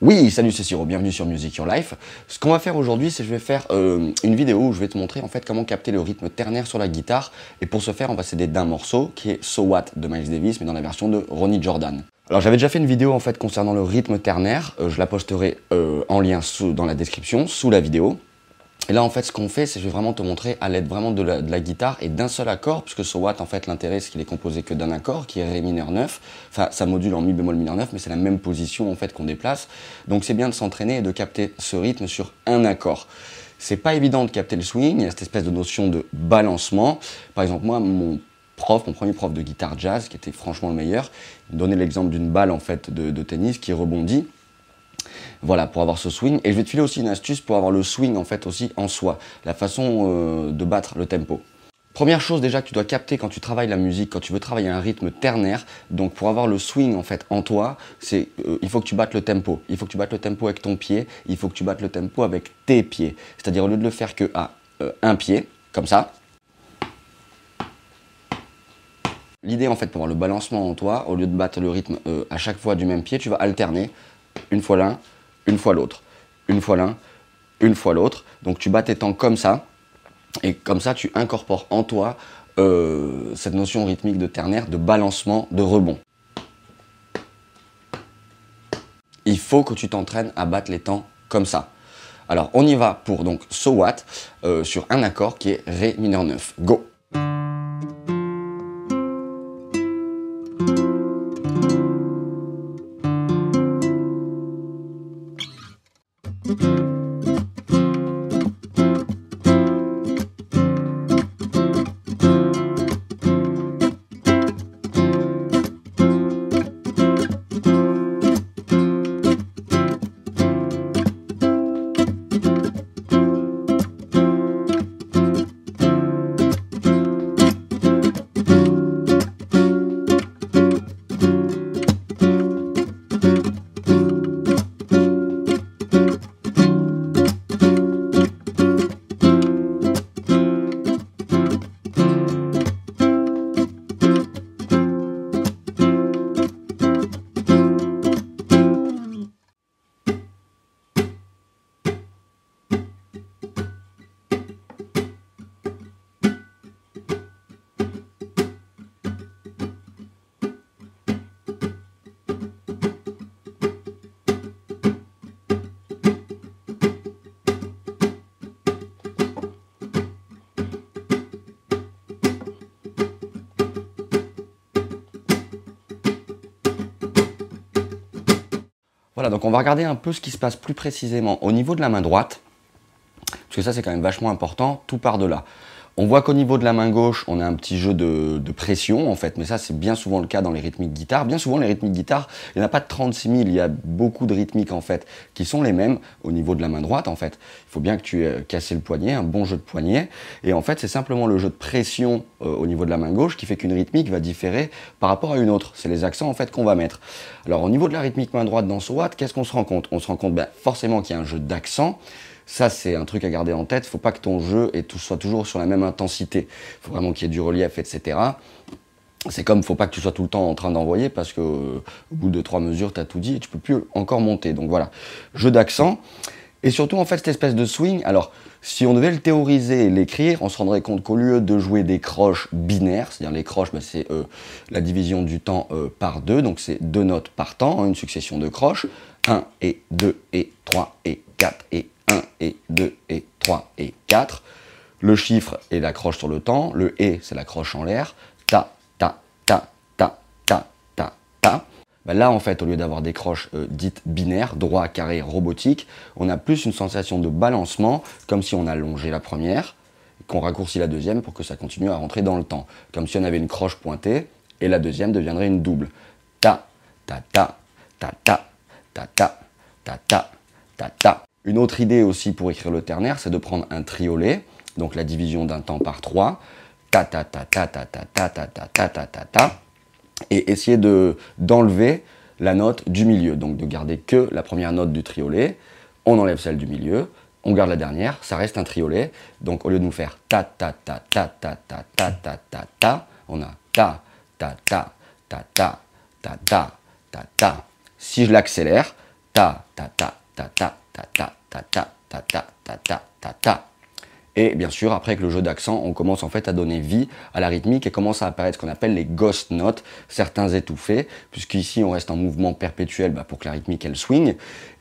Oui, salut, c'est Siro, bienvenue sur Music Your Life. Ce qu'on va faire aujourd'hui, c'est je vais faire euh, une vidéo où je vais te montrer en fait comment capter le rythme ternaire sur la guitare. Et pour ce faire, on va s'aider d'un morceau qui est So What de Miles Davis, mais dans la version de Ronnie Jordan. Alors j'avais déjà fait une vidéo en fait concernant le rythme ternaire, euh, je la posterai euh, en lien dans la description, sous la vidéo. Et là, en fait, ce qu'on fait, c'est je vais vraiment te montrer à l'aide vraiment de la, guitare et d'un seul accord, puisque So What, en fait, l'intérêt, c'est qu'il est composé que d'un accord, qui est Ré mineur 9. Enfin, ça module en Mi bémol mineur 9, mais c'est la même position, en fait, qu'on déplace. Donc, c'est bien de s'entraîner et de capter ce rythme sur un accord. C'est pas évident de capter le swing, il y a cette espèce de notion de balancement. Par exemple, moi, mon prof, mon premier prof de guitare jazz, qui était franchement le meilleur, il donnait l'exemple d'une balle, en fait, de tennis qui rebondit. Voilà, pour avoir ce swing. Et je vais te filer aussi une astuce pour avoir le swing en fait aussi en soi, la façon euh, de battre le tempo. Première chose déjà que tu dois capter quand tu travailles la musique, quand tu veux travailler un rythme ternaire, donc pour avoir le swing en fait en toi, c'est euh, il faut que tu battes le tempo. Il faut que tu battes le tempo avec ton pied, il faut que tu battes le tempo avec tes pieds. C'est-à-dire au lieu de le faire que à euh, un pied, comme ça, L'idée en fait pour avoir le balancement en toi, au lieu de battre le rythme à chaque fois du même pied, tu vas alterner une fois l'un, une fois l'autre, une fois l'un, une fois l'autre. Donc tu bats tes temps comme ça, et comme ça tu incorpores en toi euh, cette notion rythmique de ternaire, de balancement, de rebond. Il faut que tu t'entraînes à battre les temps comme ça. Alors on y va pour donc So What euh, sur un accord qui est Ré mineur 9. Go Voilà, donc on va regarder un peu ce qui se passe plus précisément au niveau de la main droite, parce ça c'est quand même vachement important, tout par de là. On voit qu'au niveau de la main gauche, on a un petit jeu de, pression, en fait, mais ça, c'est bien souvent le cas dans les rythmiques guitare. Bien souvent, les rythmiques guitare, il n'y en a pas de 36 000, il y a beaucoup de rythmiques, en fait, qui sont les mêmes au niveau de la main droite, en fait. Il faut bien que tu aies cassé le poignet, un bon jeu de poignet. Et en fait, c'est simplement le jeu de pression euh, au niveau de la main gauche qui fait qu'une rythmique va différer par rapport à une autre. C'est les accents, en fait, qu'on va mettre. Alors, au niveau de la rythmique main droite dans ce watt, qu'est-ce qu'on se rend compte? On se rend compte, ben, forcément, qu'il y a un jeu d'accent. Ça, c'est un truc à garder en tête. Faut pas que ton jeu soit toujours sur la même intensité. Faut vraiment qu'il y ait du relief, etc. C'est comme, faut pas que tu sois tout le temps en train d'envoyer parce qu'au au bout de trois mesures, tu as tout dit et tu peux plus encore monter. Donc voilà, jeu d'accent. Et surtout, en fait, cette espèce de swing, alors, si on devait le théoriser et l'écrire, on se rendrait compte qu'au lieu de jouer des croches binaires, c'est-à-dire les croches, bah, c'est euh, la division du temps euh, par deux, donc c'est deux notes par temps, hein, une succession de croches, 1 et 2 et 3 et 4 et 1 et 2 et 3 et 4. Le chiffre est la croche sur le temps, le et c'est la croche en l'air, ta, ta, ta, ta, ta, ta, ta. Ben là, en fait, au lieu d'avoir des croches euh, dites binaires, droit, carré, robotique, on a plus une sensation de balancement, comme si on allongeait la première, qu'on raccourcit la deuxième pour que ça continue à rentrer dans le temps. Comme si on avait une croche pointée, et la deuxième deviendrait une double. Ta, ta, ta, ta, ta, ta, ta, ta, ta, ta, ta. Une autre idée aussi pour écrire le ternaire, c'est de prendre un triolet, donc la division d'un temps par trois, ta ta ta ta ta ta ta ta ta ta ta ta ta, et essayer de d'enlever la note du milieu, donc de garder que la première note du triolet, on enlève celle du milieu, on garde la dernière, ça reste un triolet, donc au lieu de nous faire ta ta ta ta ta ta ta ta ta ta, on a ta ta ta ta ta ta ta ta ta. Si je l'accélère, ta ta ta ta ta et bien sûr, après avec le jeu d'accent, on commence en fait à donner vie à la rythmique et commence à apparaître ce qu'on appelle les ghost notes, certains étouffés, puisqu'ici on reste en mouvement perpétuel bah, pour que la rythmique elle swing.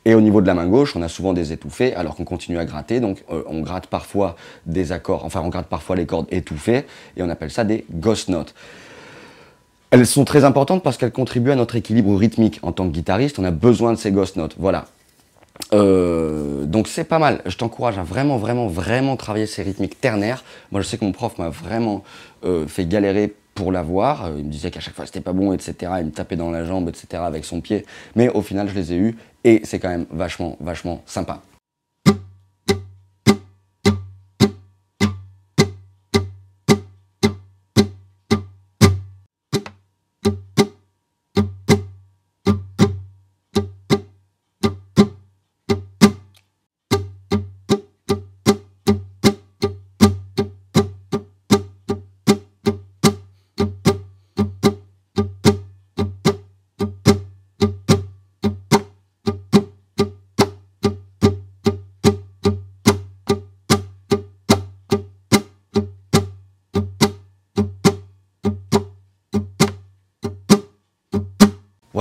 Et au niveau de la main gauche, on a souvent des étouffés alors qu'on continue à gratter. Donc euh, on gratte parfois des accords, enfin on gratte parfois les cordes étouffées et on appelle ça des ghost notes. Elles sont très importantes parce qu'elles contribuent à notre équilibre rythmique. En tant que guitariste, on a besoin de ces ghost notes. Voilà. Euh, donc c'est pas mal. Je t'encourage à vraiment, vraiment, vraiment travailler ces rythmiques ternaires. Moi, je sais que mon prof m'a vraiment euh, fait galérer pour l'avoir. Euh, il me disait qu'à chaque fois c'était pas bon, etc. Il me tapait dans la jambe, etc. avec son pied. Mais au final, je les ai eus et c'est quand même vachement, vachement sympa.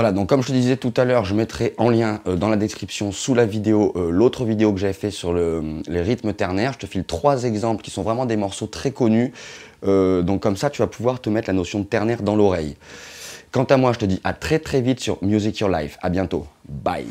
Voilà, donc comme je te disais tout à l'heure, je mettrai en lien euh, dans la description sous la vidéo euh, l'autre vidéo que j'avais fait sur les rythmes ternaires. Je te file trois exemples qui sont vraiment des morceaux très connus. Euh, donc comme ça, tu vas pouvoir te mettre la notion de ternaire dans l'oreille. Quant à moi, je te dis à très très vite sur Music Your Life. À bientôt. Bye.